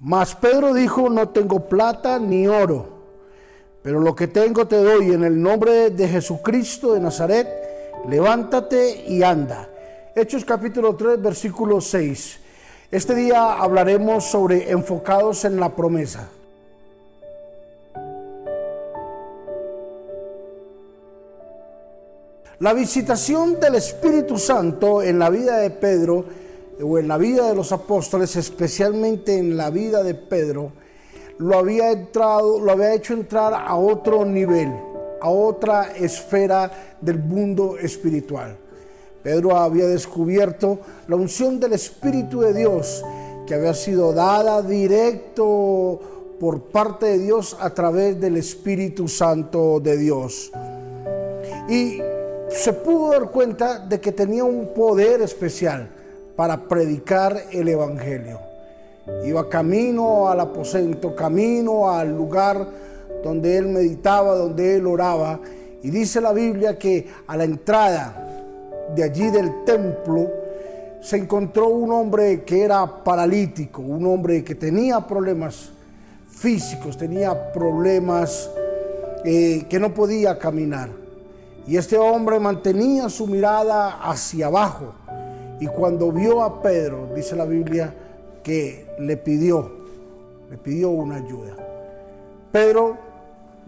Mas Pedro dijo, no tengo plata ni oro, pero lo que tengo te doy en el nombre de Jesucristo de Nazaret, levántate y anda. Hechos capítulo 3, versículo 6. Este día hablaremos sobre enfocados en la promesa. La visitación del Espíritu Santo en la vida de Pedro o en la vida de los apóstoles, especialmente en la vida de Pedro, lo había entrado, lo había hecho entrar a otro nivel, a otra esfera del mundo espiritual. Pedro había descubierto la unción del Espíritu de Dios que había sido dada directo por parte de Dios a través del Espíritu Santo de Dios. Y se pudo dar cuenta de que tenía un poder especial para predicar el Evangelio. Iba camino al aposento, camino al lugar donde él meditaba, donde él oraba. Y dice la Biblia que a la entrada de allí del templo se encontró un hombre que era paralítico, un hombre que tenía problemas físicos, tenía problemas eh, que no podía caminar. Y este hombre mantenía su mirada hacia abajo y cuando vio a Pedro, dice la Biblia, que le pidió, le pidió una ayuda. Pedro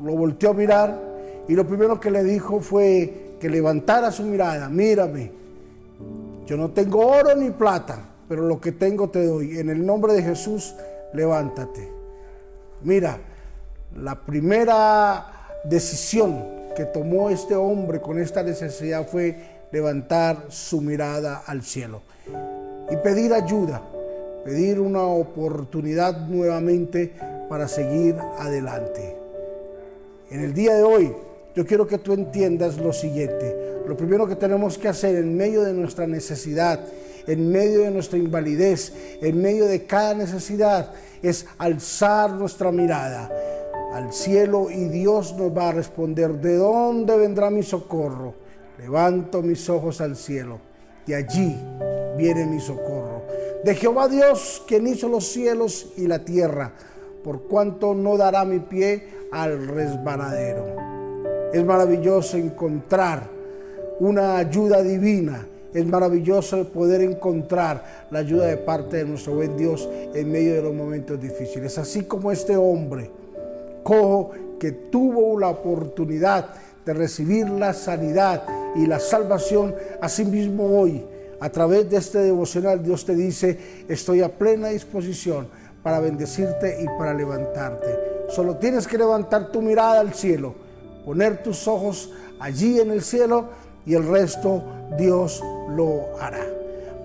lo volteó a mirar y lo primero que le dijo fue que levantara su mirada, mírame, yo no tengo oro ni plata, pero lo que tengo te doy. En el nombre de Jesús, levántate. Mira, la primera decisión que tomó este hombre con esta necesidad fue levantar su mirada al cielo y pedir ayuda, pedir una oportunidad nuevamente para seguir adelante. En el día de hoy, yo quiero que tú entiendas lo siguiente. Lo primero que tenemos que hacer en medio de nuestra necesidad, en medio de nuestra invalidez, en medio de cada necesidad, es alzar nuestra mirada al cielo y Dios nos va a responder, ¿de dónde vendrá mi socorro? Levanto mis ojos al cielo y allí viene mi socorro. De Jehová Dios, quien hizo los cielos y la tierra, por cuanto no dará mi pie al resbaladero. Es maravilloso encontrar una ayuda divina. Es maravilloso poder encontrar la ayuda de parte de nuestro buen Dios en medio de los momentos difíciles. Así como este hombre cojo que tuvo la oportunidad de recibir la sanidad y la salvación, asimismo hoy, a través de este devocional, Dios te dice, estoy a plena disposición para bendecirte y para levantarte. Solo tienes que levantar tu mirada al cielo, poner tus ojos allí en el cielo y el resto Dios lo hará.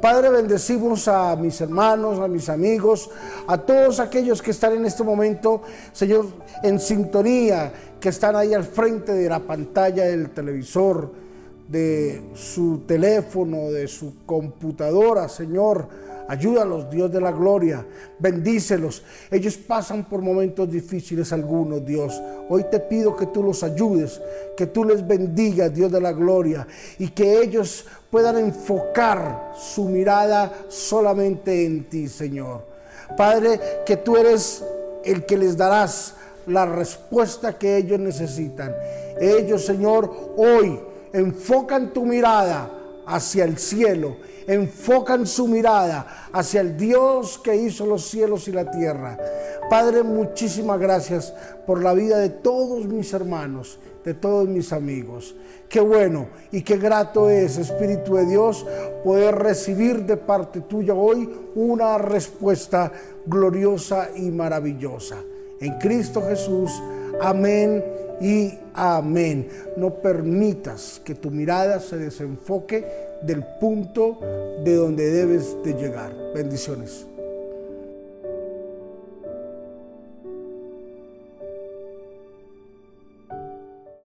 Padre, bendecimos a mis hermanos, a mis amigos, a todos aquellos que están en este momento, Señor, en sintonía, que están ahí al frente de la pantalla del televisor, de su teléfono, de su computadora, Señor. Ayúdalos, Dios de la gloria. Bendícelos. Ellos pasan por momentos difíciles algunos, Dios. Hoy te pido que tú los ayudes, que tú les bendigas, Dios de la gloria, y que ellos puedan enfocar su mirada solamente en ti, Señor. Padre, que tú eres el que les darás la respuesta que ellos necesitan. Ellos, Señor, hoy enfocan tu mirada hacia el cielo, enfocan su mirada hacia el Dios que hizo los cielos y la tierra. Padre, muchísimas gracias por la vida de todos mis hermanos, de todos mis amigos. Qué bueno y qué grato es, Espíritu de Dios, poder recibir de parte tuya hoy una respuesta gloriosa y maravillosa. En Cristo Jesús, amén y amén. No permitas que tu mirada se desenfoque del punto de donde debes de llegar. Bendiciones.